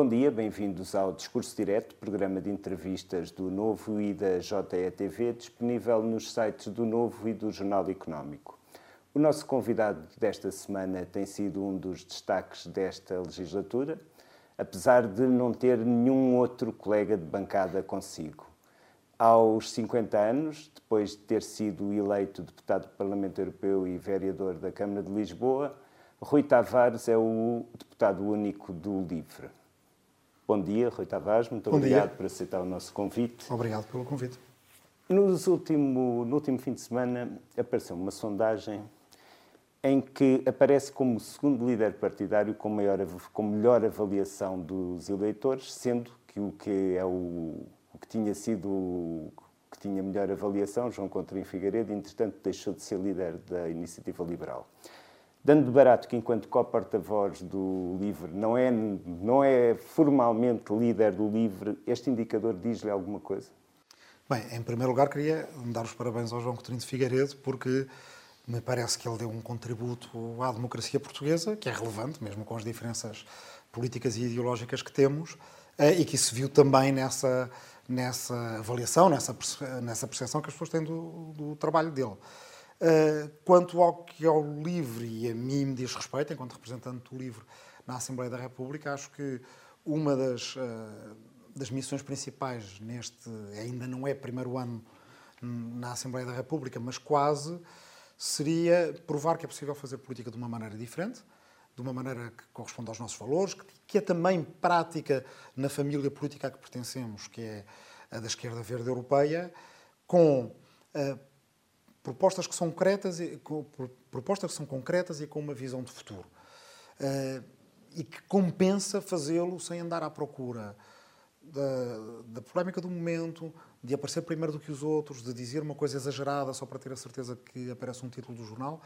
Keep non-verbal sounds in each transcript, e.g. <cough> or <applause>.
Bom dia, bem-vindos ao Discurso Direto, programa de entrevistas do Novo e da JETV, disponível nos sites do Novo e do Jornal Económico. O nosso convidado desta semana tem sido um dos destaques desta legislatura, apesar de não ter nenhum outro colega de bancada consigo. Aos 50 anos, depois de ter sido eleito deputado do Parlamento Europeu e vereador da Câmara de Lisboa, Rui Tavares é o deputado único do LIVRE. Bom dia, Rui Tavares, muito Bom obrigado dia. por aceitar o nosso convite. Obrigado pelo convite. Nos último, no último fim de semana apareceu uma sondagem em que aparece como o segundo líder partidário com, maior, com melhor avaliação dos eleitores, sendo que o que é o, o que tinha sido o que tinha melhor avaliação, João Contrim Figueiredo, entretanto deixou de ser líder da Iniciativa Liberal. Dando de barato que, enquanto co-porta-voz do LIVRE, não é, não é formalmente líder do LIVRE, este indicador diz-lhe alguma coisa? Bem, em primeiro lugar, queria dar os parabéns ao João Coutinho de Figueiredo, porque me parece que ele deu um contributo à democracia portuguesa, que é relevante, mesmo com as diferenças políticas e ideológicas que temos, eh, e que se viu também nessa, nessa avaliação, nessa, nessa percepção que as pessoas têm do, do trabalho dele. Uh, quanto ao que ao LIVRE e a mim me diz respeito, enquanto representante do LIVRE na Assembleia da República, acho que uma das, uh, das missões principais neste, ainda não é primeiro ano na Assembleia da República, mas quase, seria provar que é possível fazer política de uma maneira diferente, de uma maneira que corresponde aos nossos valores, que, que é também prática na família política a que pertencemos, que é a da esquerda verde europeia, com uh, propostas que são concretas e, com, propostas que são concretas e com uma visão de futuro. Uh, e que compensa fazê-lo sem andar à procura da, da polémica do momento, de aparecer primeiro do que os outros, de dizer uma coisa exagerada só para ter a certeza que aparece um título do jornal,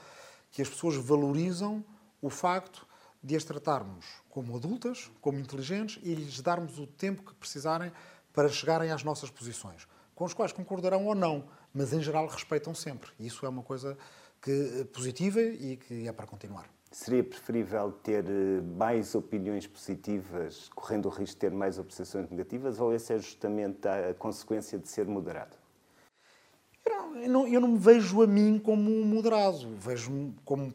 que as pessoas valorizam o facto de as tratarmos como adultas, como inteligentes e lhes darmos o tempo que precisarem para chegarem às nossas posições, com os quais concordarão ou não, mas em geral respeitam sempre. E isso é uma coisa que, positiva e que é para continuar. Seria preferível ter eh, mais opiniões positivas, correndo o risco de ter mais obsessões negativas, ou essa é justamente a consequência de ser moderado? Eu não, eu não, eu não me vejo a mim como um moderado, vejo-me como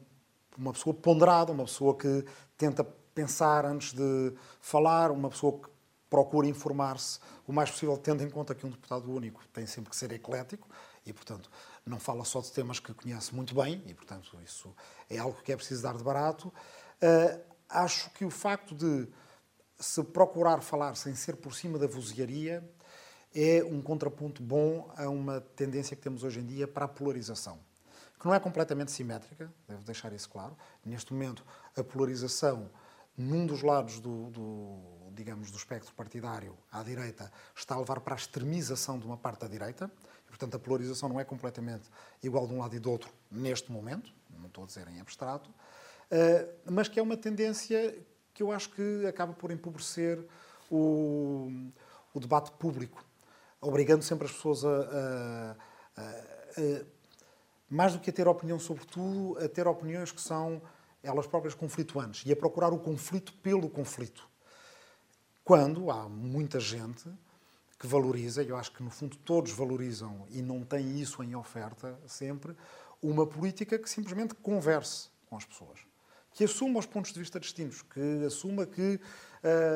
uma pessoa ponderada, uma pessoa que tenta pensar antes de falar, uma pessoa que procura informar-se o mais possível, tendo em conta que um deputado único tem sempre que ser eclético e, portanto, não fala só de temas que conhece muito bem e, portanto, isso é algo que é preciso dar de barato. Uh, acho que o facto de se procurar falar sem ser por cima da vozearia é um contraponto bom a uma tendência que temos hoje em dia para a polarização, que não é completamente simétrica, devo deixar isso claro. Neste momento, a polarização num dos lados do, do, digamos, do espectro partidário, à direita, está a levar para a extremização de uma parte da direita. Portanto, a polarização não é completamente igual de um lado e do outro neste momento, não estou a dizer em abstrato, eh, mas que é uma tendência que eu acho que acaba por empobrecer o, o debate público, obrigando sempre as pessoas a, a, a, a, mais do que a ter opinião sobre tudo, a ter opiniões que são elas próprias conflituantes e a procurar o conflito pelo conflito. Quando há muita gente que valoriza, eu acho que no fundo todos valorizam e não têm isso em oferta sempre, uma política que simplesmente converse com as pessoas. Que assuma os pontos de vista distintos, que assuma que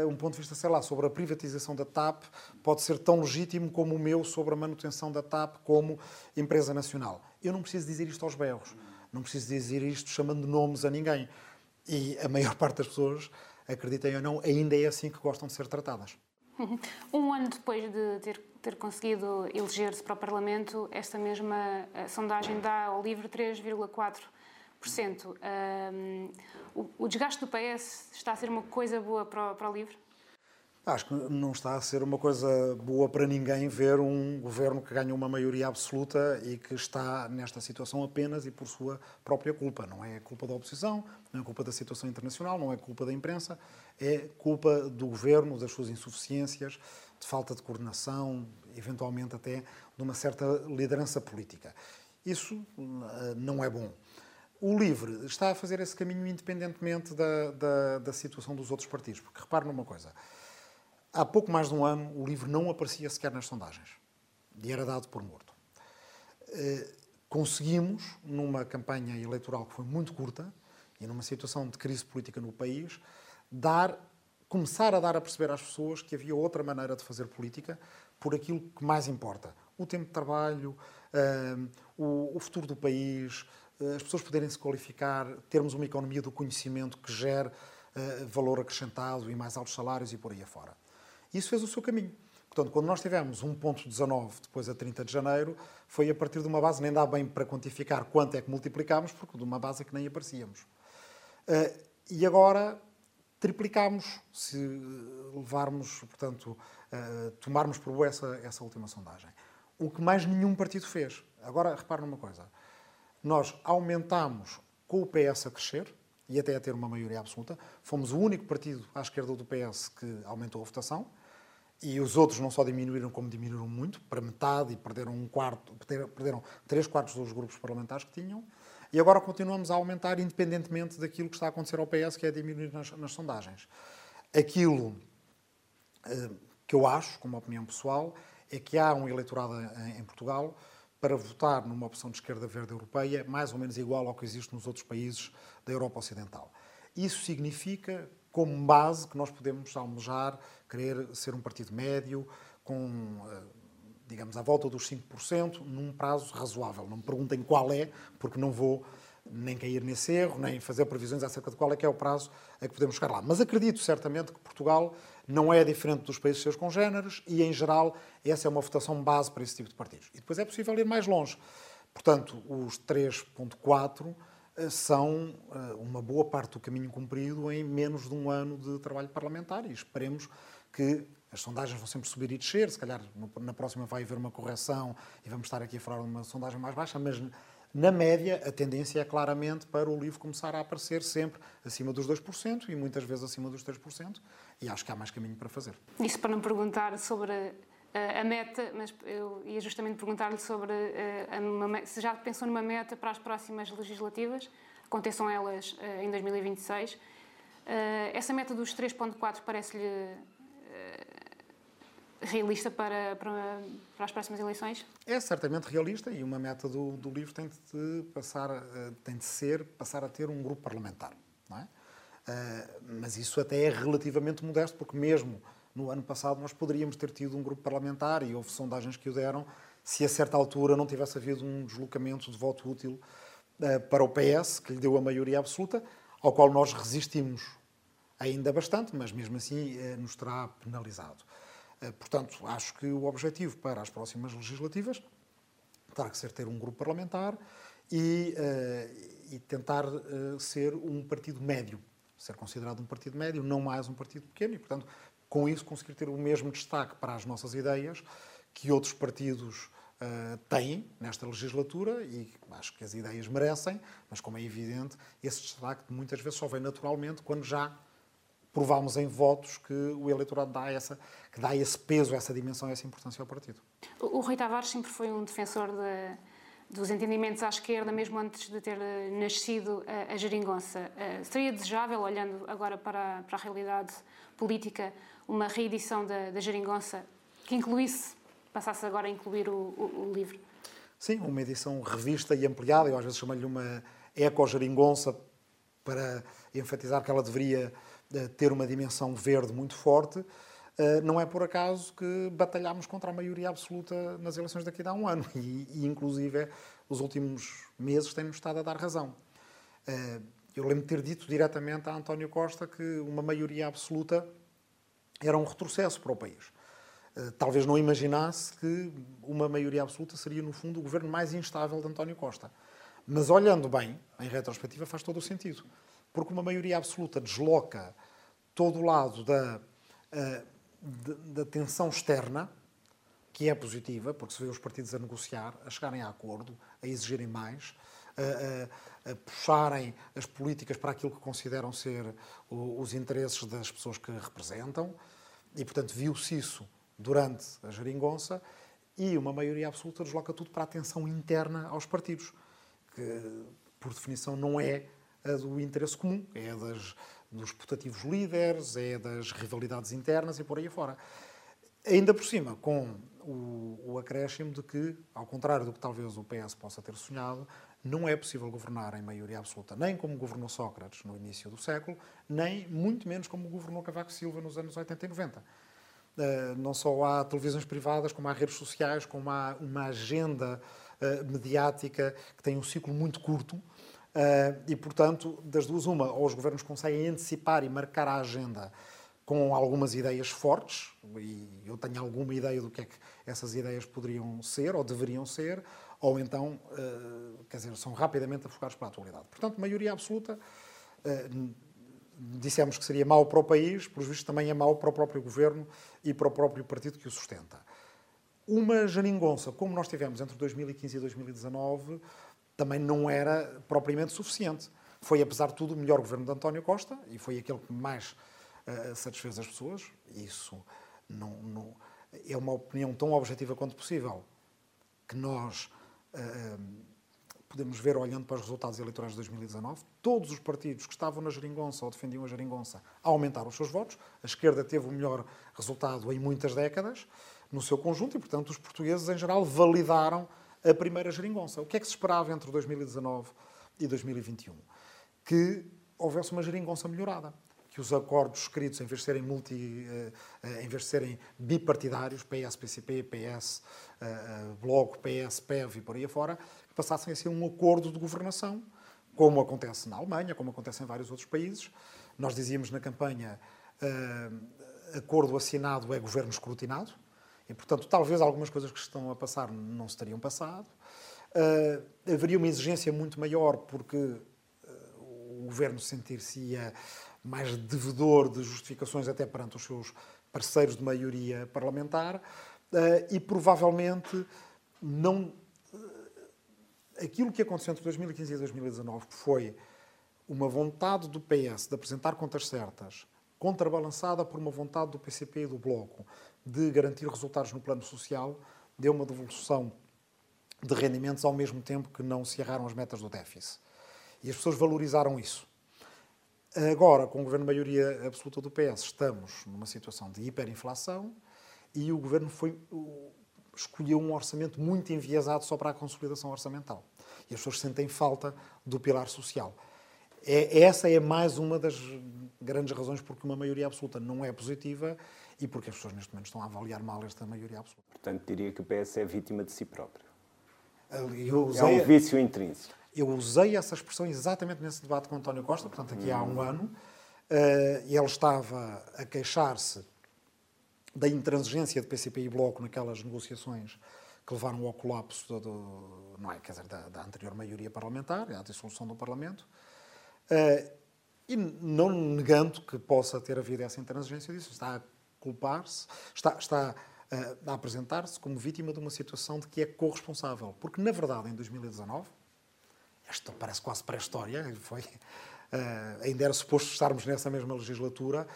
uh, um ponto de vista, sei lá, sobre a privatização da TAP pode ser tão legítimo como o meu sobre a manutenção da TAP como empresa nacional. Eu não preciso dizer isto aos berros não preciso dizer isto chamando nomes a ninguém. E a maior <laughs> parte das pessoas, acreditem ou não, ainda é assim que gostam de ser tratadas. Um ano depois de ter, ter conseguido eleger-se para o Parlamento, esta mesma sondagem dá ao LIVRE 3,4%. Um, o, o, desgaste do PS está a ser uma coisa boa para, para o LIVRE? Acho que não está a ser uma coisa boa para ninguém ver um governo que ganha uma maioria absoluta e que está nesta situação apenas e por sua própria culpa. Não é culpa da oposição, não é culpa da situação internacional, não é culpa da imprensa, é culpa do governo, das suas insuficiências, de falta de coordenação, eventualmente até de uma certa liderança política. Isso eh, não é bom. O LIVRE está a fazer esse caminho independentemente da, da, da situação dos outros partidos, porque repare numa coisa. Há pouco mais de um ano o livro não aparecia sequer nas sondagens e era dado por morto. Uh, conseguimos, numa campanha eleitoral que foi muito curta e numa situação de crise política no país, dar, começar a dar a perceber às pessoas que havia outra maneira de fazer política por aquilo que mais importa. O tempo de trabalho, uh, o, futuro do país, uh, as pessoas poderem se qualificar, termos uma economia do conhecimento que gere valor acrescentado e mais altos salários e por aí afora. Isso fez o seu caminho. Portanto, quando nós tivemos 1.19 depois a 30 de janeiro, foi a partir de uma base, nem dá bem para quantificar quanto é que multiplicámos, porque de uma base é que nem aparecíamos. Uh, e agora triplicámos, se levarmos, portanto, uh, tomarmos por boa essa, essa última sondagem. O que mais nenhum partido fez. Agora, repare numa coisa. Nós aumentámos com o PS a crescer, e até a ter uma maioria absoluta. Fomos o único partido à esquerda do PS que aumentou a votação. E os outros não só diminuíram, como diminuíram muito, para metade, e perderam um quarto, perderam três quartos dos grupos parlamentares que tinham. E agora continuamos a aumentar, independentemente daquilo que está a acontecer ao PS, que é diminuir nas, nas sondagens. Aquilo eh, que eu acho, como opinião pessoal, é que há um eleitorado em, em Portugal para votar numa opção de esquerda verde europeia mais ou menos igual ao que existe nos outros países da Europa Ocidental. Isso significa como base que nós podemos almejar querer ser um partido médio, com, eh, digamos, à volta dos 5%, num prazo razoável. Não me perguntem qual é, porque não vou nem cair nesse erro, nem fazer previsões acerca de qual é que é o prazo a que podemos chegar lá. Mas acredito certamente que Portugal não é diferente dos países seus congêneres e, em geral, essa é uma votação base para esse tipo de partidos. E depois é possível ir mais longe. Portanto, os 3.4 eh, são eh, uma boa parte do caminho cumprido em menos de um ano de trabalho parlamentar e esperemos que as sondagens vão sempre subir e descer, se calhar na próxima vai haver uma correção e vamos estar aqui a falar de uma sondagem mais baixa, mas na média a tendência é claramente para o livro começar a aparecer sempre acima dos 2% e muitas vezes acima dos 3%, e acho que há mais caminho para fazer. Isso para não perguntar sobre a meta, mas eu ia justamente perguntar-lhe sobre eh, uma, se já pensou numa meta para as próximas legislativas, aconteçam elas eh, em 2026. Eh, essa meta dos 3.4 parece-lhe realista para, para, para, as próximas eleições? É certamente realista e uma meta do, do livro tem de, passar, tem de ser passar a ter um grupo parlamentar. Não é? mas isso até é relativamente modesto, porque mesmo no ano passado nós poderíamos ter tido um grupo parlamentar e houve sondagens que o deram se a certa altura não tivesse havido um deslocamento de voto útil uh, para o PS, que lhe deu a maioria absoluta, ao qual nós resistimos ainda bastante, mas mesmo assim uh, nos terá penalizado. Uh, portanto, acho que o objetivo para as próximas legislativas terá que ser ter um grupo parlamentar e, e tentar ser um partido médio, ser considerado um partido médio, não mais um partido pequeno, e, portanto, com isso conseguir ter o mesmo destaque para as nossas ideias que outros partidos uh, têm nesta legislatura e acho que as ideias merecem, mas como é evidente, esse destaque muitas vezes só vem naturalmente quando já provamos em votos que o eleitorado dá essa, que dá esse peso, essa dimensão, essa importância ao partido. O, o Rui Tavares sempre foi um defensor de, dos entendimentos à esquerda, mesmo antes de ter nascido a, a geringonça. Uh, seria desejável, olhando agora para, para a realidade política, uma reedição da, da Geringonça que incluísse, passasse agora a incluir o, o, o livro? Sim, uma edição revista e ampliada. Eu às vezes chamo-lhe uma eco-geringonça para enfatizar que ela deveria eh, ter uma dimensão verde muito forte. Eh, não é por acaso que batalhámos contra a maioria absoluta nas eleições daqui a um ano e, e inclusive, os últimos meses têm-nos estado a dar razão. Eh, eu lembro de ter dito diretamente a António Costa que uma maioria absoluta era um retrocesso para o país. Eh, talvez não imaginasse que uma maioria absoluta seria, no fundo, o governo mais instável de António Costa. Mas olhando bem, em retrospectiva, faz todo o sentido. Porque uma maioria absoluta desloca todo o lado da, eh, da tensão externa, que é positiva, porque se vê os partidos a negociar, a chegarem a acordo, a exigirem mais, a, a, a puxarem as políticas para aquilo que consideram ser os interesses das pessoas que representam, e, portanto, viu-se isso durante a geringonça e uma maioria absoluta desloca tudo para a atenção interna aos partidos, que, por definição, não é a do interesse comum, é das, dos putativos líderes, é das rivalidades internas e por aí fora. Ainda por cima, com o, o acréscimo de que, ao contrário do que talvez o PS possa ter sonhado, não é possível governar em maioria absoluta, nem como governou Sócrates no início do século, nem muito menos como governou Cavaco Silva nos anos 80 e 90. Uh, eh, não só há televisões privadas, como há redes sociais, como há uma agenda uh, mediática que tem um ciclo muito curto. Uh, e, portanto, das duas, uma, ou os governos conseguem antecipar e marcar a agenda com algumas ideias fortes, e eu tenho alguma ideia do que é que essas ideias poderiam ser ou deveriam ser, ou então, eh, quer dizer, são rapidamente afogados para a atualidade. Portanto, maioria absoluta, eh, dissemos que seria mau para o país, por vistos também é mau para o próprio governo e para o próprio partido que o sustenta. Uma janingonça, como nós tivemos entre 2015 e 2019, também não era propriamente suficiente. Foi, apesar de tudo, o melhor governo de António Costa e foi aquele que mais uh, satisfez as pessoas. Isso não, não, é uma opinião tão objetiva quanto possível que nós podemos ver olhando para os resultados eleitorais de 2019. Todos os partidos que estavam na geringonça ou defendiam a geringonça aumentaram os seus votos. A esquerda teve o melhor resultado em muitas décadas no seu conjunto e, portanto, os portugueses em geral validaram a primeira geringonça. O que é que se esperava entre 2019 e 2021? Que houvesse uma geringonça melhorada que os acordos escritos, em vez de serem, multi, eh, eh, em vez de serem bipartidários, PS, PCP, PS, eh, Bloco, PS, PEV e por aí afora, passassem a ser um acordo de governação, como acontece na Alemanha, como acontece em vários outros países. Nós dizíamos na campanha, acordo assinado é governo escrutinado, e, portanto, talvez algumas coisas que estão a passar não se teriam passado. haveria uma exigência muito maior, porque o governo sentir-se-ia mais devedor de justificações até perante os seus parceiros de maioria parlamentar eh, e provavelmente não eh, aquilo que aconteceu entre 2015 e 2019 foi uma vontade do PS de apresentar contas certas, contrabalançada por uma vontade do PCP e do Bloco de garantir resultados no plano social, deu uma devolução de rendimentos ao mesmo tempo que não se erraram as metas do déficit. E as pessoas valorizaram isso. Agora, com o governo de maioria absoluta do PS, estamos numa situação de hiperinflação e o governo foi, escolheu um orçamento muito enviesado só para a consolidação orçamental. E as pessoas sentem falta do pilar social. É, essa é mais uma das grandes razões porque uma maioria absoluta não é positiva e porque as pessoas neste momento estão a avaliar mal esta maioria absoluta. Portanto, diria que o PS é vítima de si próprio. Usei... É um vício intrínseco. Eu usei essa expressão exatamente nesse debate com António Costa, portanto, aqui há um ano, uh, e ele estava a queixar-se da intransigência de PCP e Bloco naquelas negociações que levaram ao colapso do, não é, quer dizer, da, da, anterior maioria parlamentar, à dissolução do Parlamento, uh, e não negando que possa ter havido essa intransigência disso, está a culpar-se, está, está uh, a apresentar-se como vítima de uma situação de que é corresponsável, porque na verdade em 2019 isto parece quase pré-história, foi, uh, ainda era suposto estarmos nessa mesma legislatura.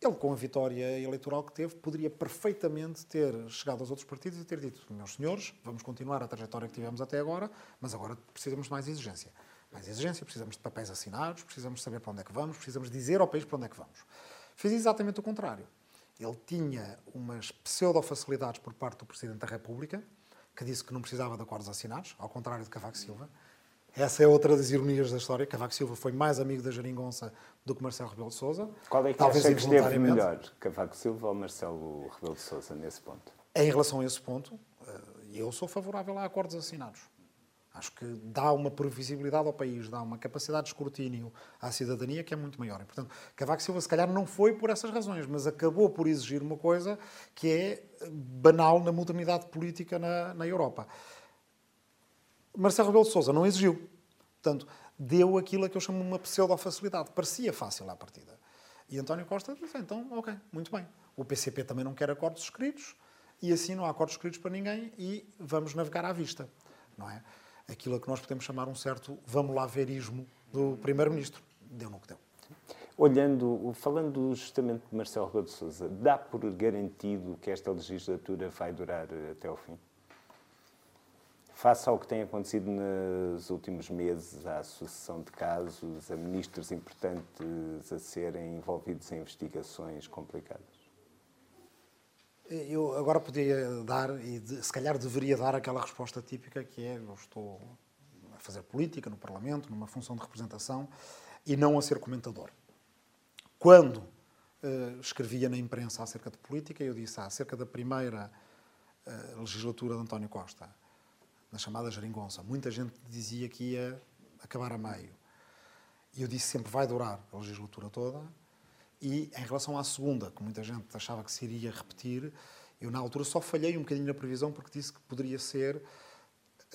Ele, com a vitória eleitoral que teve, poderia perfeitamente ter chegado aos outros partidos e ter dito: meus senhores, vamos continuar a trajetória que tivemos até agora, mas agora precisamos de mais exigência. Mais exigência, precisamos de papéis assinados, precisamos saber para onde é que vamos, precisamos dizer ao país para onde é que vamos. Fez exatamente o contrário. Ele tinha umas pseudo-facilidades por parte do Presidente da República, que disse que não precisava de acordos assinados, ao contrário de Cavaco Silva. Essa é outra das ironias da história. Cavaco Silva foi mais amigo da Jeringonça do que Marcelo Rebelo de Sousa. Qual é que Talvez acha que esteve melhor, Cavaco Silva ou Marcelo Rebelo de Sousa, nesse ponto? Em relação a esse ponto, eh, eu sou favorável a acordos assinados. Acho que dá uma previsibilidade ao país, dá uma capacidade de escrutínio à cidadania que é muito maior. E, portanto, Cavaco Silva, se calhar, não foi por essas razões, mas acabou por exigir uma coisa que é banal na modernidade política na, na Europa. Marcelo Rebelo de Sousa não exigiu. Portanto, deu aquilo a que eu chamo uma pseudo-facilidade. Parecia fácil à partida. E António Costa disse, então, ok, muito bem. O PCP também não quer acordos escritos e assim não há acordos escritos para ninguém e vamos navegar à vista. Não é? Aquilo a que nós podemos chamar um certo vamos lá verismo do Primeiro-Ministro. Deu no que deu. Olhando, falando justamente de Marcelo Rebelo de Sousa, dá por garantido que esta legislatura vai durar até ao fim? Face ao que tem acontecido nos últimos meses, à sucessão de casos, a ministros importantes a serem envolvidos em investigações complicadas? Eu agora podia dar, e se calhar deveria dar aquela resposta típica que é: eu estou a fazer política no Parlamento, numa função de representação, e não a ser comentador. Quando uh, escrevia na imprensa acerca de política, eu disse ah, acerca da primeira uh, legislatura de António Costa na chamada geringonça. Muita gente dizia que ia acabar a meio. E eu disse sempre vai durar a legislatura toda. E em relação à segunda, que muita gente achava que se iria repetir, eu na altura só falhei um bocadinho na previsão porque disse que poderia ser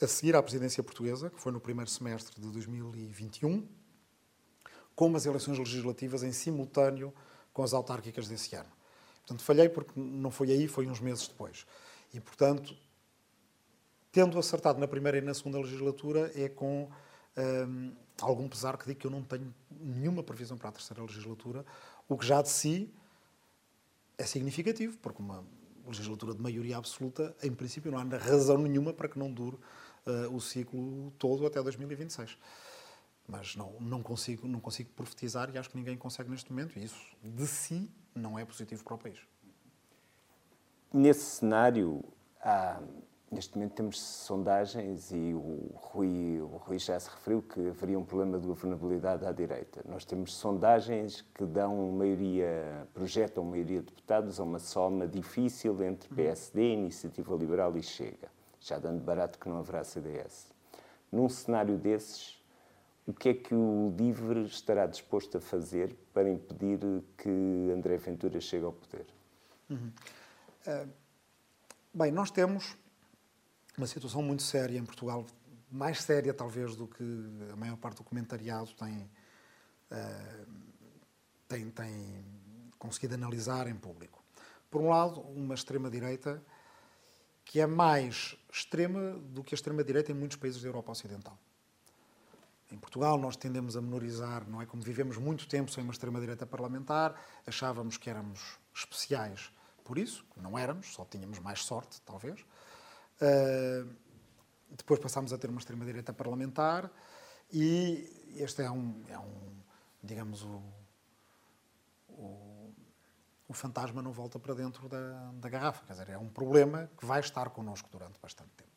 a seguir à presidência portuguesa, que foi no primeiro semestre de 2021, com as eleições legislativas em simultâneo com as autárquicas desse ano. Portanto, falhei porque não foi aí, foi uns meses depois. E, portanto, tendo acertado na primeira e na segunda legislatura, é com hum, algum pesar que digo que eu não tenho nenhuma previsão para a terceira legislatura, o que já de si é significativo, porque uma legislatura de maioria absoluta, em princípio, não há razão nenhuma para que não dure uh, o ciclo todo até 2026. Mas não, não, consigo, não consigo profetizar e acho que ninguém consegue neste momento, e isso de si não é positivo para o país. Nesse cenário, há Neste momento temos sondagens e o Rui, o Rui já se referiu que haveria um problema de governabilidade à direita. Nós temos sondagens que dão maioria, projetam maioria de deputados a uma soma difícil entre PSD, Iniciativa Liberal e Chega, já dando barato que não haverá CDS. Num cenário desses, o que é que o LIVRE estará disposto a fazer para impedir que André Ventura chegue ao poder? Uhum. Uh, bem, nós temos uma situação muito séria em Portugal, mais séria talvez do que a maior parte do comentariado tem, uh, tem, tem conseguido analisar em público. Por um lado, uma extrema-direita que é mais extrema do que a extrema-direita em muitos países da Europa Ocidental. Em Portugal, nós tendemos a menorizar, não é? Como vivemos muito tempo sem uma extrema-direita parlamentar, achávamos que éramos especiais por isso, não éramos, só tínhamos mais sorte, talvez. Uh, depois passámos a ter uma extrema-direita parlamentar e este é um, é um digamos, o, o, o, fantasma não volta para dentro da, da garrafa. Quer dizer, é um problema que vai estar connosco durante bastante tempo.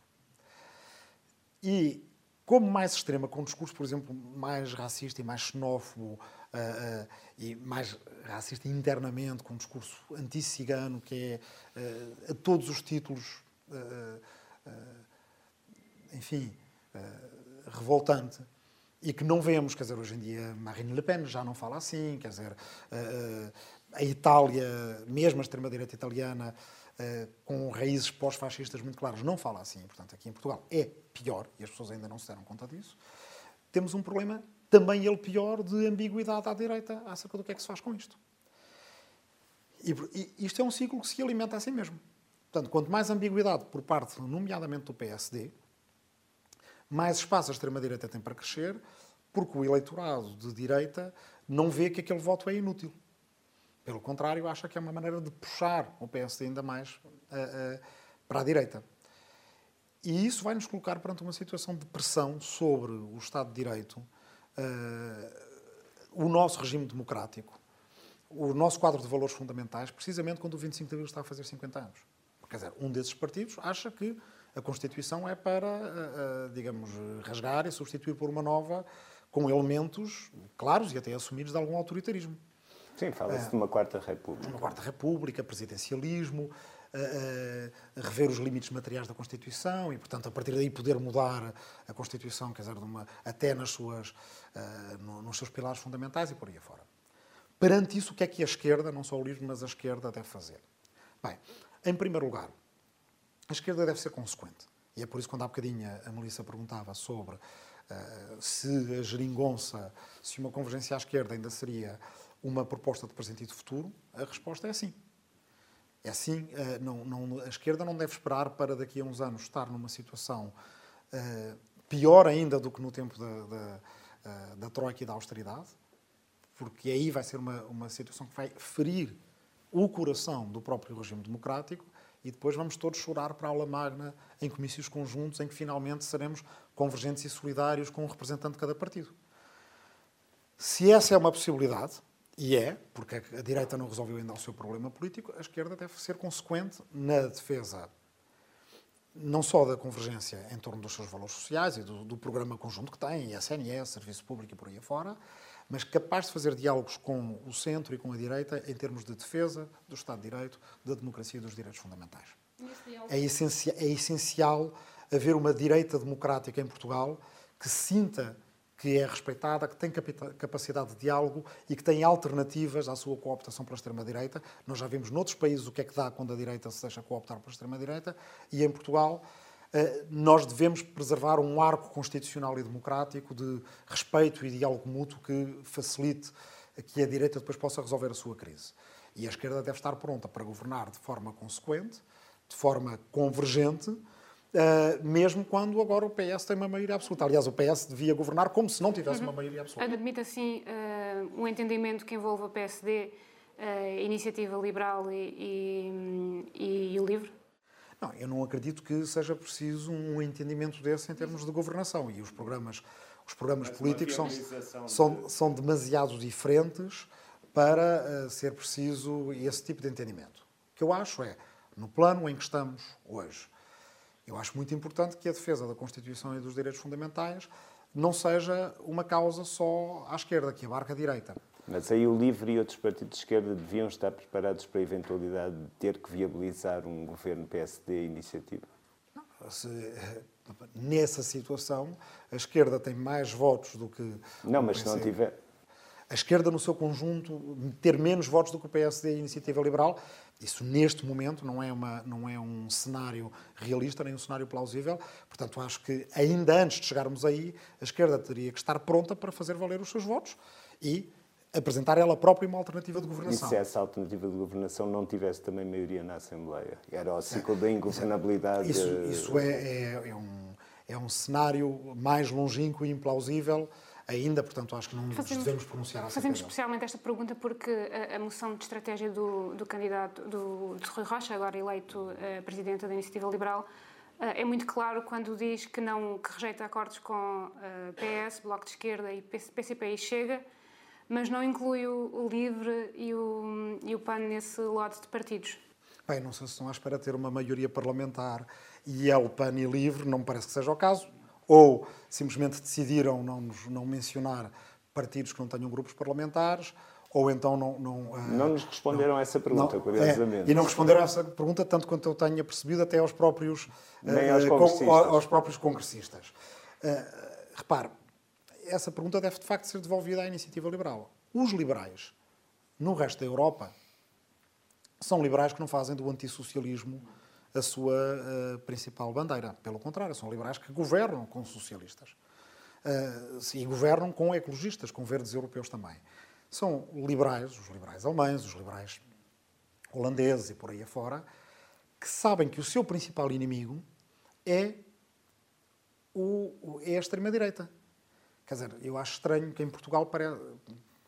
E como mais extrema, com um discurso, por exemplo, mais racista e mais xenófobo, uh, uh, e mais racista internamente, com um discurso anti-cigano, que é uh, a todos os títulos enfim, eh, revoltante e que não vemos, quer dizer, hoje em dia Marine Le Pen já não fala assim, quer dizer, a Itália, mesmo a extrema-direita italiana, com raízes pós-fascistas muito claras, não fala assim. Portanto, aqui em Portugal é pior, e as pessoas ainda não se deram conta disso. Temos um problema, também ele pior, de ambiguidade à direita acerca do que é que se faz com isto. E isto é um ciclo que se alimenta assim mesmo. Portanto, quanto mais ambiguidade por parte, nomeadamente do PSD, mais espaço a extrema-direita tem para crescer, porque o eleitorado de direita não vê que aquele voto é inútil. Pelo contrário, acha que é uma maneira de puxar o PSD ainda mais uh, uh, para a direita. E isso vai nos colocar perante uma situação de pressão sobre o Estado de Direito, uh, o nosso regime democrático, o nosso quadro de valores fundamentais, precisamente quando o 25 de Abril está a fazer 50 anos. Quer dizer, um desses partidos acha que a Constituição é para, eh, eh, digamos, rasgar e substituir por uma nova com elementos claros e até assumidos de algum autoritarismo. Sim, fala-se é, de uma quarta república. Uma quarta república, presidencialismo, rever os limites materiais da Constituição e, portanto, a partir daí poder mudar a Constituição, quer dizer, uma, até nas suas, nos seus pilares fundamentais e por aí afora. Perante isso, o que é que a esquerda, não só o livro, mas a esquerda deve fazer? Bem, em primeiro lugar, a esquerda deve ser consequente. E é por isso que quando há bocadinho a Melissa perguntava sobre uh, se a geringonça, se uma convergência à esquerda ainda seria uma proposta de presente e de futuro, a resposta é sim. É sim, uh, não, não, a esquerda não deve esperar para daqui a uns anos estar numa situação uh, pior ainda do que no tempo da, da, da Troika e da austeridade, porque aí vai ser uma, uma situação que vai ferir o coração do próprio regime democrático e depois vamos todos chorar para a aula magna em comícios conjuntos em que finalmente seremos convergentes e solidários com um representante de cada partido. Se essa é uma possibilidade, e é, porque a direita não resolveu ainda o seu problema político, a esquerda deve ser consequente na defesa não só da convergência em torno dos seus valores sociais e do, do programa conjunto que tem, SNS, Serviço Público e por aí afora, mas capaz de fazer diálogos com o centro e com a direita em termos de defesa do Estado de Direito, da democracia e dos direitos fundamentais. É, essencial, é essencial haver uma direita democrática em Portugal que sinta que é respeitada, que tem capacidade de diálogo e que tem alternativas à sua cooptação pela extrema-direita. Nós já vimos noutros países o que é que dá quando a direita se deixa cooptar pela extrema-direita e em Portugal nós devemos preservar um arco constitucional e democrático de respeito e diálogo mútuo que facilite que a direita depois possa resolver a sua crise. E a esquerda deve estar pronta para governar de forma consequente, de forma convergente, Uh, mesmo quando agora o PS tem uma maioria absoluta. Aliás, o PS devia governar como se não tivesse uhum. uma maioria absoluta. Admite, assim, uh, um entendimento que envolve a PSD, a Iniciativa Liberal e, e, e, o LIVRE? Não, eu não acredito que seja preciso um entendimento desse em termos de governação. E os programas, os programas políticos são, de... são, são demasiado diferentes para uh, ser preciso esse tipo de entendimento. O que eu acho é, no plano em que estamos hoje, eu acho muito importante que a defesa da Constituição e dos direitos fundamentais não seja uma causa só à esquerda, que abarca a direita. Mas aí o LIVRE e outros partidos de esquerda deviam estar preparados para a eventualidade de ter que viabilizar um governo PSD iniciativa? Não, se, nessa situação, a esquerda tem mais votos do que. Não, mas se não tiver. A esquerda, no seu conjunto, ter menos votos do que o PSD e a Iniciativa Liberal, isso, neste momento, não é, uma, não é um cenário realista, nem um cenário plausível. Portanto, acho que, ainda antes de chegarmos aí, a esquerda teria que estar pronta para fazer valer os seus votos e apresentar ela própria uma alternativa de governação. E se essa alternativa de governação não tivesse também maioria na Assembleia? Era o ciclo da ingovernabilidade? Isso, isso é, é, é, um, é um cenário mais longínquo e implausível ainda, portanto acho que não fazemos, nos devemos pronunciar acerca Fazemos especialmente esta pergunta porque a, a moção de estratégia do, do candidato, do, de Rui Rocha, agora eleito uh, presidente da Iniciativa Liberal, uh, é muito claro quando diz que não que rejeita acordos com uh, eh, PS, Bloco de Esquerda e PCP e Chega, mas não inclui o, o LIVRE e o, e o PAN nesse lote de partidos. Bem, não sei se estão à espera de ter uma maioria parlamentar e é o PAN e LIVRE, não me parece que seja o caso ou simplesmente decidiram não, não mencionar partidos que não tenham grupos parlamentares, ou então não... Não, uh, não nos responderam não, a essa pergunta, não, curiosamente. É, e não responderam a essa pergunta, tanto quanto eu tenha percebido, até aos próprios, Nem aos, uh, congressistas. aos próprios congressistas. Uh, repare, essa pergunta deve de facto ser devolvida à iniciativa liberal. Os liberais, no resto da Europa, são liberais que não fazem do antissocialismo a sua uh, principal bandeira. Pelo contrário, são liberais que governam com socialistas. Uh, e governam com ecologistas, com verdes europeus também. São liberais, os liberais alemães, os liberais holandeses e por aí afora, que sabem que o seu principal inimigo é, o, é a extrema-direita. Quer dizer, eu acho estranho que em Portugal parece,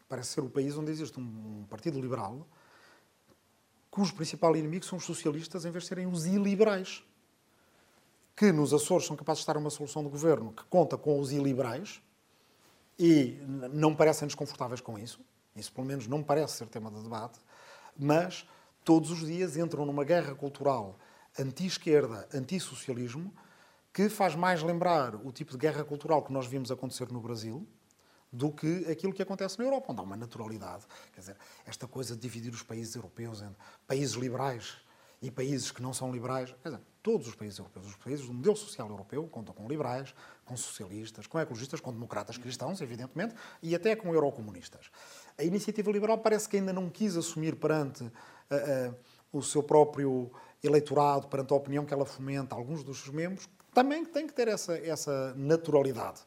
parece ser o país onde existe um, um partido liberal cujo principal inimigo são os socialistas, em vez de serem os iliberais. Que nos Açores são capazes de estar uma solução de governo que conta com os iliberais e não parecem desconfortáveis com isso. Isso, pelo menos, não parece ser tema de debate. Mas todos os dias entram numa guerra cultural anti-esquerda, anti-socialismo, que faz mais lembrar o tipo de guerra cultural que nós vimos acontecer no Brasil, do que aquilo que acontece na Europa, onde há uma naturalidade. Quer dizer, esta coisa de dividir os países europeus em países liberais e países que não são liberais, quer dizer, todos os países europeus, os países do modelo social europeu, contam com liberais, com socialistas, com ecologistas, com democratas cristãos, evidentemente, e até com eurocomunistas. A iniciativa liberal parece que ainda não quis assumir perante uh, uh, o seu próprio eleitorado, perante a opinião que ela fomenta, alguns dos seus membros, também têm que ter essa, essa naturalidade.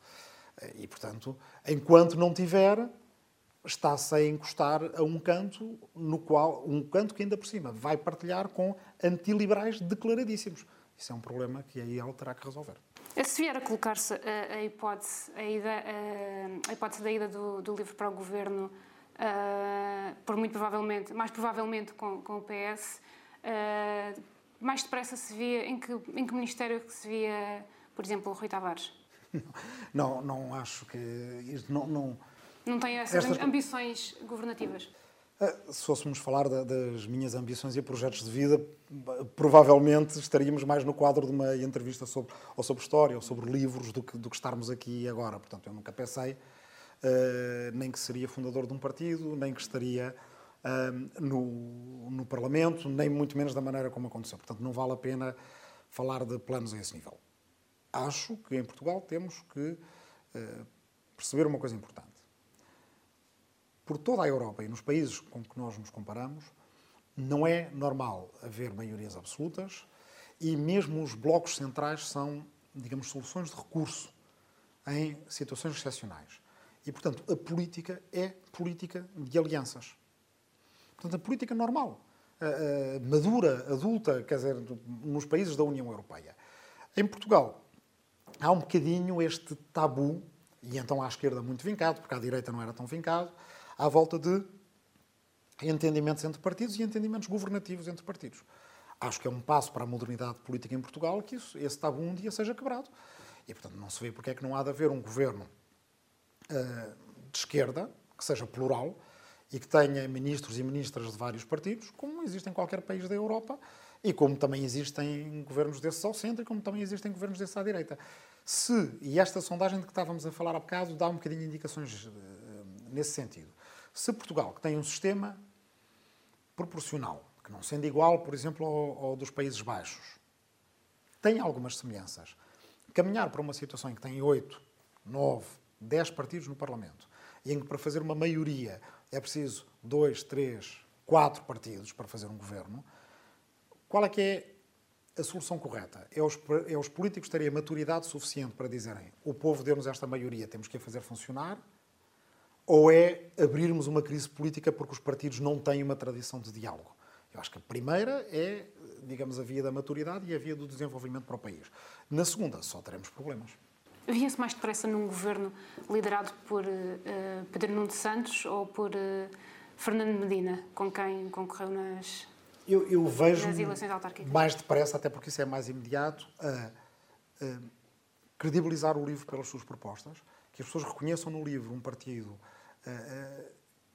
E, portanto, enquanto não tiver, está-se a encostar a um canto no qual um canto que ainda por cima vai partilhar com antiliberais declaradíssimos. Isso é um problema que aí ela terá que resolver. Se vier a colocar-se a, a, hipótese, a, ida, a, a, hipótese da ida do, do livro para o governo, uh, por muito provavelmente, mais provavelmente com, com o PS, uh, mais depressa se via, em que, em que ministério que se via, por exemplo, o Rui Tavares? <laughs> Não, não acho que. Não, não, não tem essas estas... ambições governativas? Ah, se fôssemos falar das minhas ambições e projetos de vida, provavelmente estaríamos mais no quadro de uma entrevista sobre, ou sobre história ou sobre livros do que, do que estarmos aqui agora. Portanto, eu nunca pensei uh, nem que seria fundador de um partido, nem que estaria no, no Parlamento, nem muito menos da maneira como aconteceu. Portanto, não vale a pena falar de planos a esse nível. Acho que em Portugal temos que uh, perceber uma coisa importante por toda a Europa e nos países com que nós nos comparamos, não é normal haver maiorias absolutas e mesmo os blocos centrais são, digamos, soluções de recurso em situações excepcionais. E, portanto, a política é política de alianças. Portanto, a política normal, madura, adulta, quer dizer, nos países da União Europeia. Em Portugal, há um bocadinho este tabu, e então à esquerda muito vincado, porque à direita não era tão vincado, à volta de entendimentos entre partidos e entendimentos governativos entre partidos. Acho que é um passo para a modernidade política em Portugal que isso, esse tabu um dia seja quebrado. E, portanto, não se vê porque é que não há de haver um governo uh, de esquerda, que seja plural, e que tenha ministros e ministras de vários partidos, como existe em qualquer país da Europa, e como também existem governos desses ao centro, e como também existem governos desses à direita. Se, e esta sondagem de que estávamos a falar há bocado dá um bocadinho de indicações uh, nesse sentido. Se Portugal, que tem um sistema proporcional, que não sendo igual, por exemplo, ao, ao dos Países Baixos, tem algumas semelhanças, caminhar para uma situação em que tem 8, 9, 10 partidos no Parlamento, e em que para fazer uma maioria é preciso 2, 3, 4 partidos para fazer um governo, qual é que é a solução correta? É os, é os políticos terem a maturidade suficiente para dizerem o povo deu-nos esta maioria, temos que a fazer funcionar, ou é abrirmos uma crise política porque os partidos não têm uma tradição de diálogo? Eu acho que a primeira é, digamos, a via da maturidade e a via do desenvolvimento para o país. Na segunda, só teremos problemas. Via-se mais depressa num governo liderado por uh, Pedro Nuno Santos ou por uh, Fernando Medina, com quem concorreu nas, eu, eu vejo nas eleições autárquicas? Mais depressa, até porque isso é mais imediato, a, a credibilizar o livro pelas suas propostas, que as pessoas reconheçam no livro um partido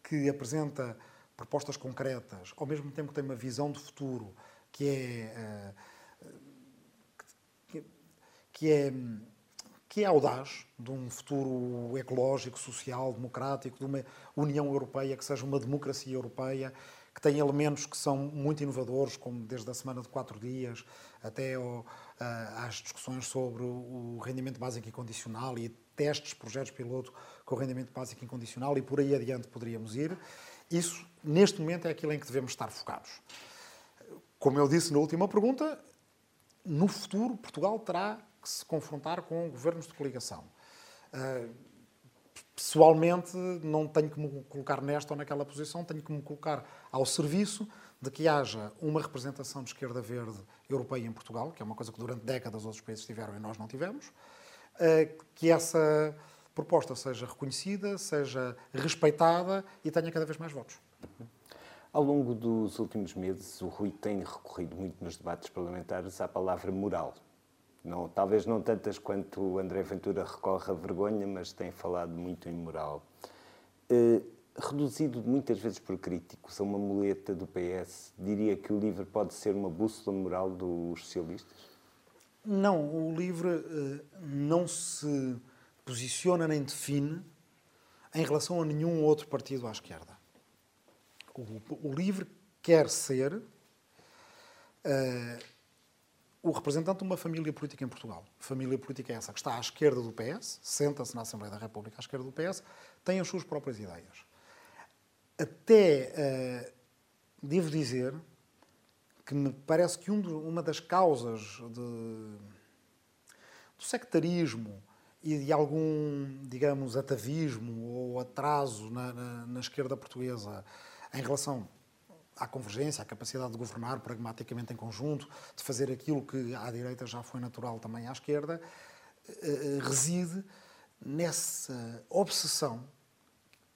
que apresenta propostas concretas, ao mesmo tempo que tem uma visão de futuro que é eh, que é que é audaz de um futuro ecológico, social, democrático, de uma União Europeia que seja uma democracia europeia, que tem elementos que são muito inovadores, como desde a semana de quatro dias até ao, às discussões sobre o rendimento básico e condicional e testes, projetos piloto com rendimento básico incondicional e por aí adiante poderíamos ir. Isso, neste momento, é aquilo em que devemos estar focados. Como eu disse na última pergunta, no futuro Portugal terá que se confrontar com governos de coligação. Ah, pessoalmente, não tenho que me colocar nesta ou naquela posição, tenho que me colocar ao serviço de que haja uma representação de esquerda verde europeia em Portugal, que é uma coisa que durante décadas outros países tiveram e nós não tivemos, eh, que essa proposta seja reconhecida, seja respeitada e tenha cada vez mais votos. Ao longo dos últimos meses, o Rui tem recorrido muito nos debates parlamentares à palavra moral. Não, talvez não tantas quanto o André Ventura recorre à vergonha, mas tem falado muito em moral. Eh, reduzido muitas vezes por críticos a uma muleta do PS, diria que o livro pode ser uma bússola moral dos socialistas? Não, o LIVRE uh, não se posiciona nem define em relação a nenhum outro partido à esquerda. O, o LIVRE quer ser uh, o representante de uma família política em Portugal. Família política é essa que está à esquerda do PS, senta-se na Assembleia da República à esquerda do PS, tem as suas próprias ideias. Até, uh, devo dizer, que me parece que um uma das causas de, do sectarismo e de algum, digamos, atavismo ou atraso na, na, na esquerda portuguesa em relação à convergência, à capacidade de governar pragmaticamente em conjunto, de fazer aquilo que à direita já foi natural também à esquerda, eh, eh, reside nessa obsessão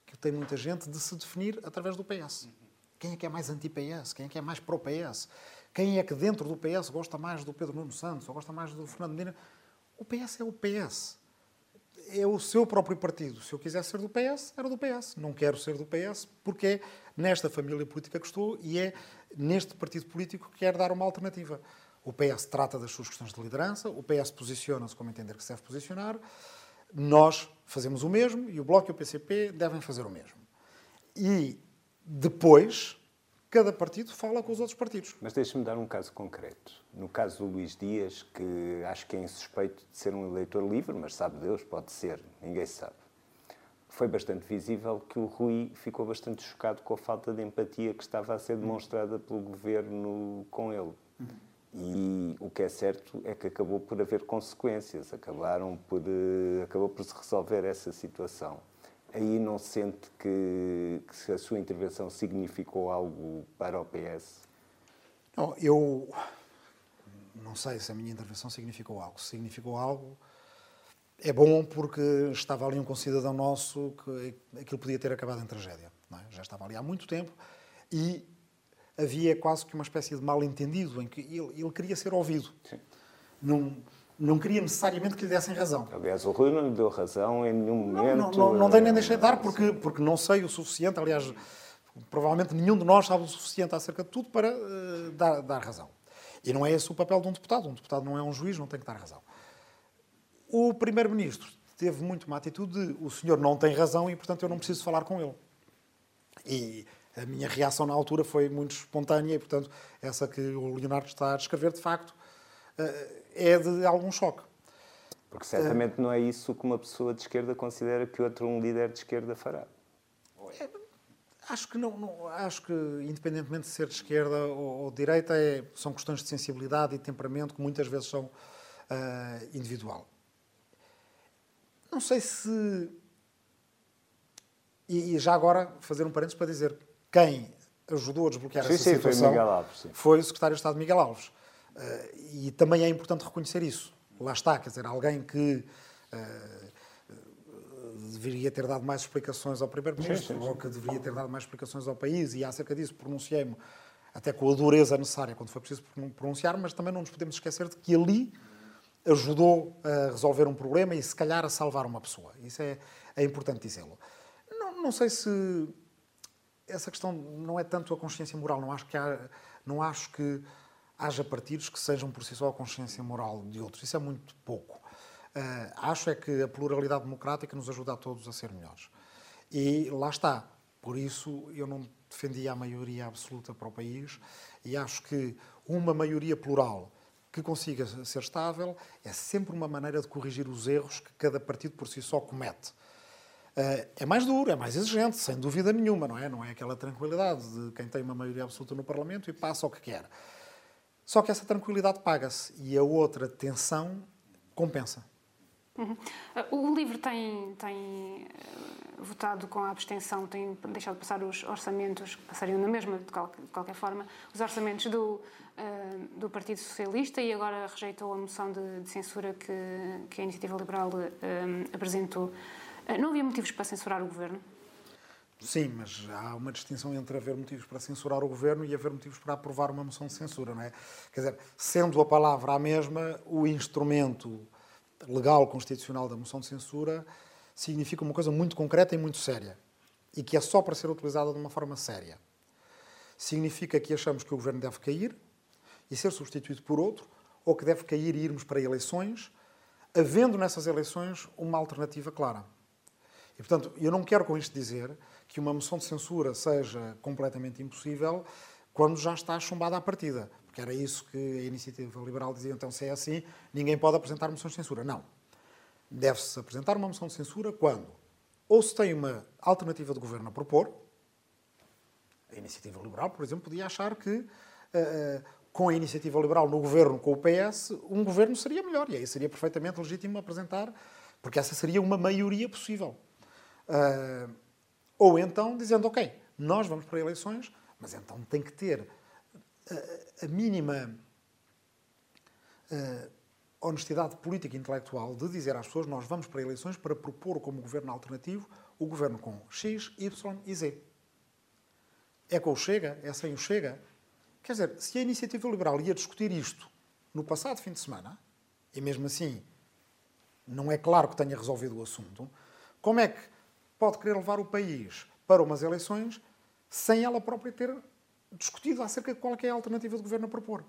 que tem muita gente de se definir através do PS. Quem é que é mais anti-PS? Quem é que é mais pró-PS? quem é que dentro do PS gosta mais do Pedro Nuno Santos ou gosta mais do Fernando Medina? O PS é o PS. É o seu próprio partido. Se eu quiser ser do PS, era do PS. Não quero ser do PS porque é nesta família política que estou e é neste partido político que quero dar uma alternativa. O PS trata das suas questões de liderança, o PS posiciona-se como entender que se deve posicionar, nós fazemos o mesmo e o Bloco e o PCP devem fazer o mesmo. E depois, cada partido fala com os outros partidos. Mas deixe-me dar um caso concreto. No caso do Luís Dias, que acho que é insuspeito de ser um eleitor livre, mas sabe Deus, pode ser, ninguém sabe. Foi bastante visível que o Rui ficou bastante chocado com a falta de empatia que estava a ser demonstrada pelo governo com ele. E o que é certo é que acabou por haver consequências, acabaram por, eh, acabou por se resolver essa situação. Aí não sente que, que a sua intervenção significou algo para o PS? Não, eu não sei se a minha intervenção significou algo. Se significou algo, é bom porque estava ali um concidadão nosso que aquilo podia ter acabado em tragédia. É? Já estava ali há muito tempo e havia quase que uma espécie de mal-entendido em que ele, ele, queria ser ouvido. Sim. Não, não queria necessariamente que lhe dessem razão. Aliás, o Rui não lhe deu razão em nenhum momento. Não, não, não, dei nem deixei de dar porque, porque não sei o suficiente. Aliás, provavelmente nenhum de nós sabe o suficiente acerca de tudo para uh, dar, dar razão. E não é esse o papel de um deputado. Um deputado não é um juiz, não tem que dar razão. O Primeiro-Ministro teve muito uma atitude de o senhor não tem razão e, portanto, eu não preciso falar com ele. E a minha reação na altura foi muito espontânea e, portanto, essa que o Leonardo está a descrever, de facto, eh, é de algum choque. Porque certamente não é isso que uma pessoa de esquerda considera que outro um líder de esquerda fará. É, acho que não, não, acho que independentemente de ser de esquerda ou, ou de direita é, são questões de sensibilidade e temperamento que muitas vezes são uh, individual. Não sei se e, e, já agora fazer um parênteses para dizer quem ajudou a desbloquear sim, essa sim, situação foi, Alves, foi, o secretário de Estado Miguel Alves. Uh, e também é importante reconhecer isso. Lá está, quer dizer, alguém que uh, deveria ter dado mais explicações ao Primeiro-Ministro ou que deveria ter dado mais explicações ao país e acerca disso pronunciei-me até com a dureza necessária quando foi preciso pronunciar, mas também não nos podemos esquecer de que ali ajudou a resolver um problema e se calhar a salvar uma pessoa. Isso é, é importante dizê-lo. Não, não sei se essa questão não é tanto a consciência moral. Não acho que, há, não acho que haja partidos que sejam por si só a consciência moral de outros. Isso é muito pouco. Uh, acho é que a pluralidade democrática nos ajuda a todos a ser melhores. E lá está. Por isso eu não defendia a maioria absoluta para o país e acho que uma maioria plural que consiga ser estável é sempre uma maneira de corrigir os erros que cada partido por si só comete. Eh, é mais duro, é mais exigente, sem dúvida nenhuma, não é? Não é aquela tranquilidade de quem tem uma maioria absoluta no Parlamento e passa o que quer. Só que essa tranquilidade paga-se e a outra tensão compensa. Uhum. O livro tem, tem uh, votado com a abstenção, tem deixado passar os orçamentos, que passariam na mesma, de, qual, de qualquer forma, os orçamentos do, uh, do Partido Socialista e agora rejeitou a moção de, de censura que, que a Iniciativa Liberal uh, apresentou. Eh, não havia motivos para censurar o governo? Sim, mas há uma distinção entre haver motivos para censurar o governo e haver motivos para aprovar uma moção de censura, não é? Quer dizer, sendo a palavra a mesma, o instrumento legal constitucional da moção de censura significa uma coisa muito concreta e muito séria e que é só para ser utilizada de uma forma séria. Significa que achamos que o governo deve cair e ser substituído por outro, ou que deve cair e irmos para eleições, havendo nessas eleições uma alternativa clara. E, portanto, eu não quero com isto dizer que uma moção de censura seja completamente impossível quando já está chumbada à partida. Porque era isso que a iniciativa liberal dizia. Então, se é assim, ninguém pode apresentar moções de censura. Não. Deve-se apresentar uma moção de censura quando ou se tem uma alternativa de governo a propor, a iniciativa liberal, por exemplo, podia achar que uh, com a iniciativa liberal no governo com o PS, um governo seria melhor. E aí seria perfeitamente legítimo apresentar, porque essa seria uma maioria possível. Uh, ou então dizendo, ok, nós vamos para eleições, mas então tem que ter a, a mínima uh, honestidade política e intelectual de dizer às pessoas, nós vamos para eleições para propor como governo alternativo o governo com X, Y e Z. É com o Chega? É sem o Chega? Quer dizer, se a iniciativa liberal ia discutir isto no passado fim de semana, e mesmo assim não é claro que tenha resolvido o assunto, como é que pode querer levar o país para umas eleições sem ela própria ter discutido acerca de qual é, é a alternativa do governo a propor?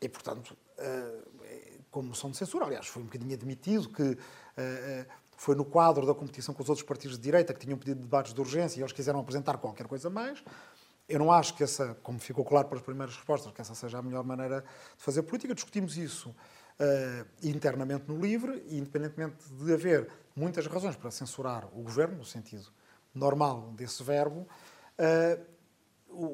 E, portanto, eh, como moção de censura, aliás, foi um bocadinho admitido que eh, foi no quadro da competição com os outros partidos de direita que tinham pedido debates de urgência e eles quiseram apresentar qualquer coisa mais. Eu não acho que essa, como ficou claro pelas primeiras respostas, que essa seja a melhor maneira de fazer política. Discutimos isso uh, internamente no LIVRE e, independentemente de haver muitas razões para censurar o governo, no sentido normal desse verbo, uh, o,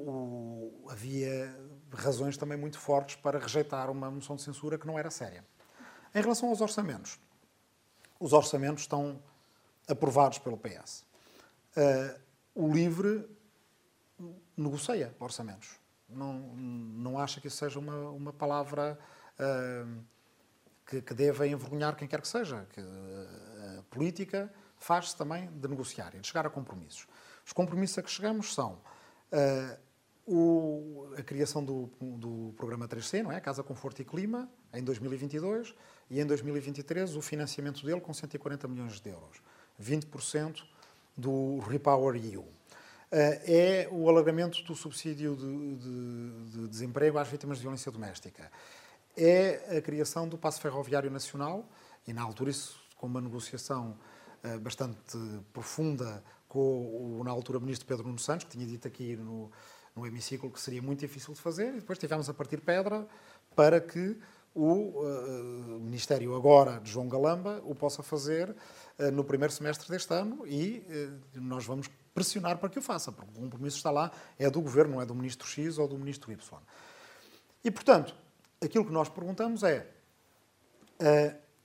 o, havia razões também muito fortes para rejeitar uma moção de censura que não era séria. Em relação aos orçamentos, os orçamentos estão aprovados pelo PS. Uh, eh, o LIVRE negocia orçamentos. Não, não acha que isso seja uma, uma palavra uh, que, que deva envergonhar quem quer que seja. Que a política faz-se também de negociar e de chegar a compromissos. Os compromissos a que chegamos são uh, o, a criação do, do programa 3C, não é? Casa Conforto e Clima, em 2022, e em 2023 o financiamento dele com 140 milhões de euros, 20% do Repower EU. Eh, é o alargamento do subsídio de, de, de, desemprego às vítimas de violência doméstica. É a criação do Passo Ferroviário Nacional, e na altura isso com uma negociação eh, bastante profunda com o, na altura, Ministro Pedro Nuno Santos, que tinha dito aqui no, no hemiciclo que seria muito difícil de fazer, e depois tivemos a partir pedra para que o uh, Ministério agora de João Galamba o possa fazer uh, no primeiro semestre deste ano e uh, nós vamos pressionar para que o faça, porque o compromisso está lá, é do Governo, não é do Ministro X ou do Ministro Y. E, portanto, aquilo que nós perguntamos é,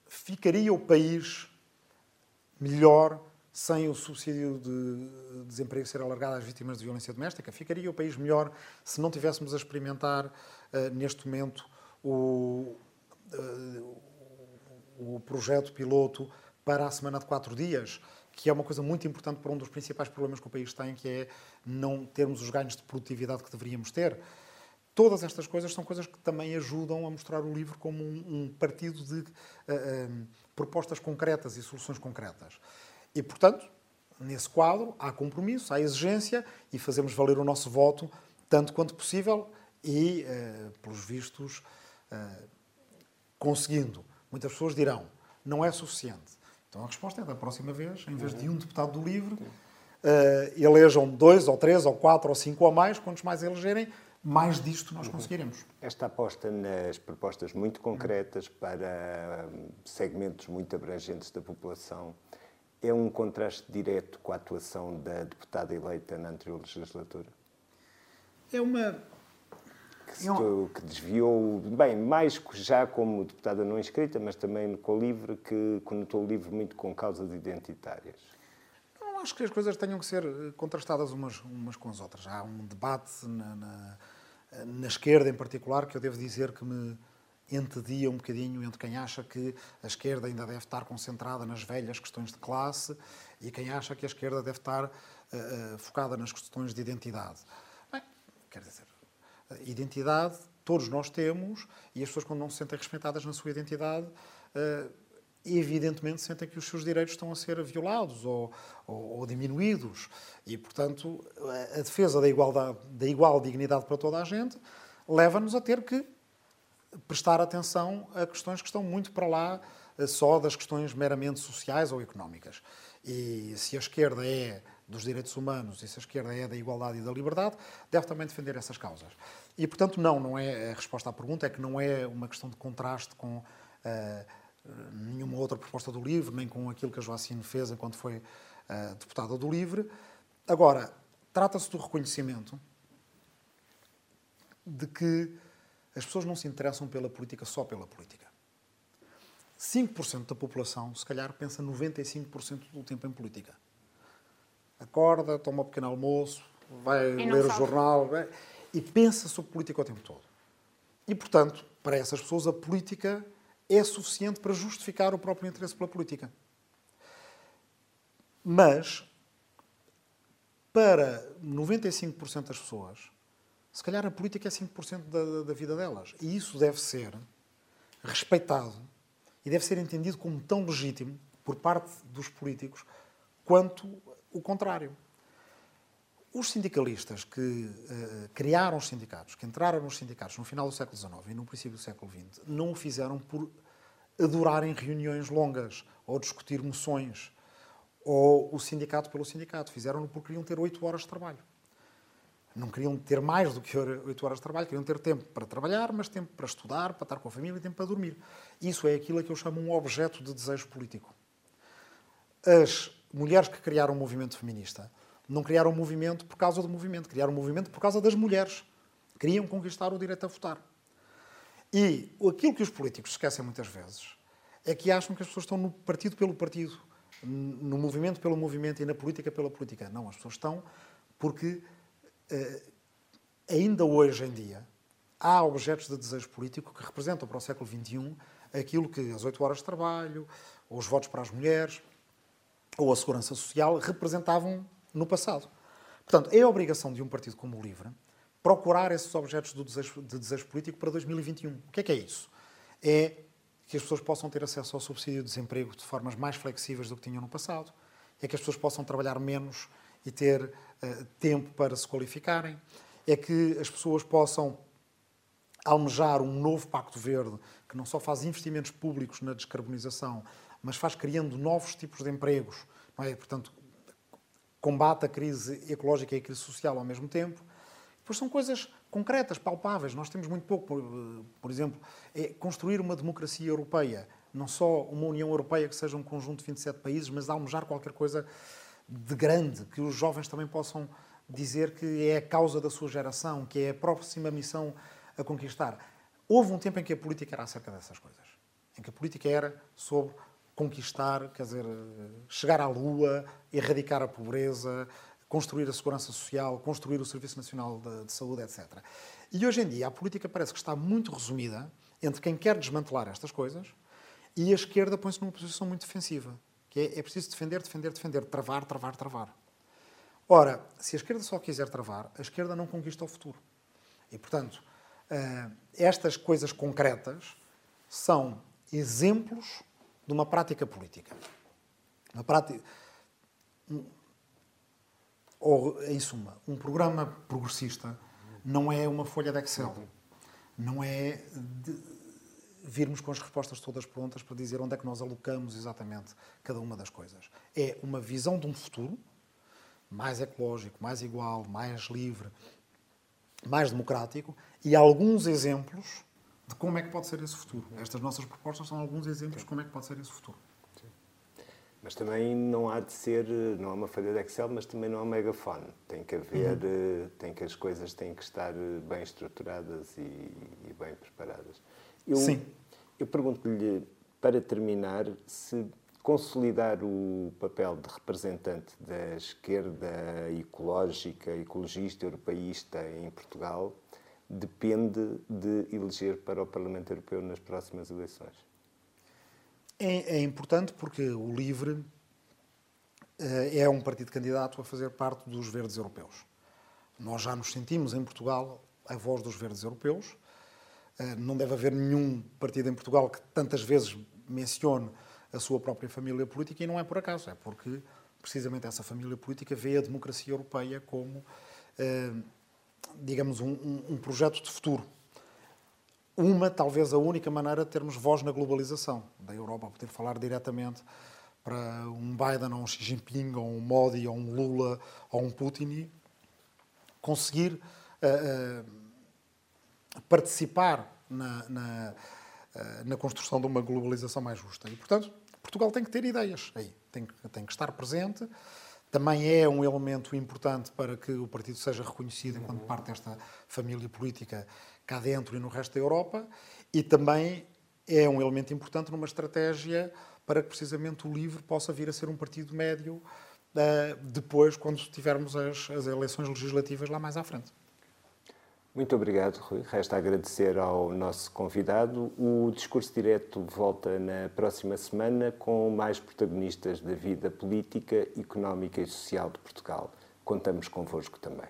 ficaria o país melhor sem o subsídio de desemprego ser alargado às vítimas de violência doméstica? Ficaria o país melhor se não tivéssemos a experimentar, neste momento, o, o projeto piloto para a semana de quatro dias, que é uma coisa muito importante para um dos principais problemas que o país tem, que é não termos os ganhos de produtividade que deveríamos ter. Todas estas coisas são coisas que também ajudam a mostrar o livro como um, um partido de uh, uh, propostas concretas e soluções concretas. E, portanto, nesse quadro, há compromisso, há exigência e fazemos valer o nosso voto tanto quanto possível e, uh, pelos vistos, conseguindo. Muitas pessoas dirão, não é suficiente. Então a resposta é da próxima vez, em vez de um deputado do LIVRE, uh, elejam dois, ou três, ou quatro, ou cinco ou mais, quantos mais elegerem, mais disto nós conseguiremos. Esta aposta nas propostas muito concretas para hum, segmentos muito abrangentes da população é um contraste direto com a atuação da deputada eleita na anterior legislatura? É uma, que, eu... que, desviou, bem, mais já como deputada não inscrita, mas também com o LIVRE, que conotou o LIVRE muito com causas identitárias. Acho que as coisas tenham que ser eh, contrastadas umas, umas com as outras. Há um debate na, na, na esquerda, em particular, que eu devo dizer que me entedia um bocadinho entre quem acha que a esquerda ainda deve estar concentrada nas velhas questões de classe e quem acha que a esquerda deve estar uh, uh, focada nas questões de identidade. Bem, quer dizer, identidade todos nós temos e as pessoas, quando não se sentem respeitadas na sua identidade, eh, evidentemente sentem que os seus direitos estão a ser violados ou, ou, ou, diminuídos. E, portanto, a defesa da, igualdade, da igual dignidade para toda a gente leva-nos a ter que prestar atenção a questões que estão muito para lá eh, só das questões meramente sociais ou económicas. E se a esquerda é dos direitos humanos e se a esquerda é da igualdade e da liberdade, deve também defender essas causas. E, portanto, não, não é a resposta à pergunta, é que não é uma questão de contraste com uh, nenhuma outra proposta do LIVRE, nem com aquilo que a Joacine fez enquanto foi uh, deputada do LIVRE. Agora, trata-se do reconhecimento de que as pessoas não se interessam pela política só pela política. 5% da população, se calhar, pensa 95% do tempo em política. Acorda, toma um pequeno almoço, vai ler o jornal e pensa sobre política o tempo todo. E, portanto, para essas pessoas, a política é suficiente para justificar o próprio interesse pela política. Mas, para 95% das pessoas, Se calhar a política é 5% da, da vida delas. E isso deve ser respeitado e deve ser entendido como tão legítimo por parte dos políticos quanto o contrário. Os sindicalistas que uh, criaram os sindicatos, que entraram nos sindicatos no final do século XIX e no princípio do século XX, não o fizeram por adorarem reuniões longas ou discutir moções ou o sindicato pelo sindicato. Fizeram-no porque queriam ter oito horas de trabalho. Não queriam ter mais do que oito horas de trabalho, queriam ter tempo para trabalhar, mas tempo para estudar, para estar com a família e tempo para dormir. Isso é aquilo que eu chamo um objeto de desejo político. As mulheres que criaram o movimento feminista não criaram um movimento por causa do movimento, criaram um movimento por causa das mulheres. Queriam conquistar o direito a votar. E aquilo que os políticos esquecem muitas vezes é que acham que as pessoas estão no partido pelo partido, no movimento pelo movimento e na política pela política. Não, as pessoas estão porque eh, ainda hoje em dia há objetos de desejo político que representam para o século XXI aquilo que as oito horas de trabalho, ou os votos para as mulheres, ou a segurança social representavam no passado. Portanto, é a obrigação de um partido como o LIVRE procurar esses objetos de desejo, de desejo político para 2021. O que é que é isso? É que as pessoas possam ter acesso ao subsídio de desemprego de formas mais flexíveis do que tinham no passado, é que as pessoas possam trabalhar menos e ter uh, tempo para se qualificarem, é que as pessoas possam almejar um novo Pacto Verde que não só faz investimentos públicos na descarbonização, mas faz criando novos tipos de empregos, não é? Portanto, combate a crise ecológica e a crise social ao mesmo tempo. Pois são coisas concretas, palpáveis. Nós temos muito pouco, por, por exemplo, é construir uma democracia europeia, não só uma União Europeia que seja um conjunto de 27 países, mas almejar qualquer coisa de grande, que os jovens também possam dizer que é a causa da sua geração, que é a próxima missão a conquistar. Houve um tempo em que a política era acerca dessas coisas, em que a política era sobre conquistar, quer dizer, chegar à Lua, erradicar a pobreza, construir a segurança social, construir o Serviço Nacional de, de, Saúde, etc. E hoje em dia a política parece que está muito resumida entre quem quer desmantelar estas coisas e a esquerda põe-se numa posição muito defensiva, que é, é preciso defender, defender, defender, travar, travar, travar. Ora, se a esquerda só quiser travar, a esquerda não conquista o futuro. E, portanto, eh, estas coisas concretas são exemplos de uma prática política. Uma prática. Ou, em suma, um programa progressista não é uma folha de Excel. Não é virmos com as respostas todas prontas para dizer onde é que nós alocamos exatamente cada uma das coisas. É uma visão de um futuro mais ecológico, mais igual, mais livre, mais democrático e alguns exemplos de como é que pode ser esse futuro. Estas nossas propostas são alguns exemplos de como é que pode ser esse futuro. Mas também não há de ser, não há uma folha de Excel, mas também não há um megafone. Tem que haver, uhum. tem que as coisas têm que estar bem estruturadas e, e bem preparadas. Eu, Sim. Eu pergunto-lhe, para terminar, se consolidar o papel de representante da esquerda ecológica, ecologista, europeísta em Portugal depende de eleger para o Parlamento Europeu nas próximas eleições? É, é importante porque o LIVRE uh, é um partido candidato a fazer parte dos verdes europeus. Nós já nos sentimos em Portugal a voz dos verdes europeus. Uh, não deve haver nenhum partido em Portugal que tantas vezes mencione a sua própria família política e não é por acaso, é porque precisamente essa família política vê a democracia europeia como uh, digamos, um, um, projeto de futuro. Uma, talvez a única maneira de termos voz na globalização da Europa, poder falar diretamente para um Biden, ou um Xi Jinping, ou um Modi, ou um Lula, ou um Putin, conseguir uh, uh, participar na, na, uh, na, construção de uma globalização mais justa. E, portanto, Portugal tem que ter ideias aí, tem, tem que estar presente também é um elemento importante para que o partido seja reconhecido enquanto parte desta família política cá dentro e no resto da Europa, e também é um elemento importante numa estratégia para que precisamente o LIVRE possa vir a ser um partido médio eh, depois, quando tivermos as, as eleições legislativas lá mais à frente. Muito obrigado, Rui. Resta agradecer ao nosso convidado. O Discurso Direto volta na próxima semana com mais protagonistas da vida política, económica e social de Portugal. Contamos convosco também.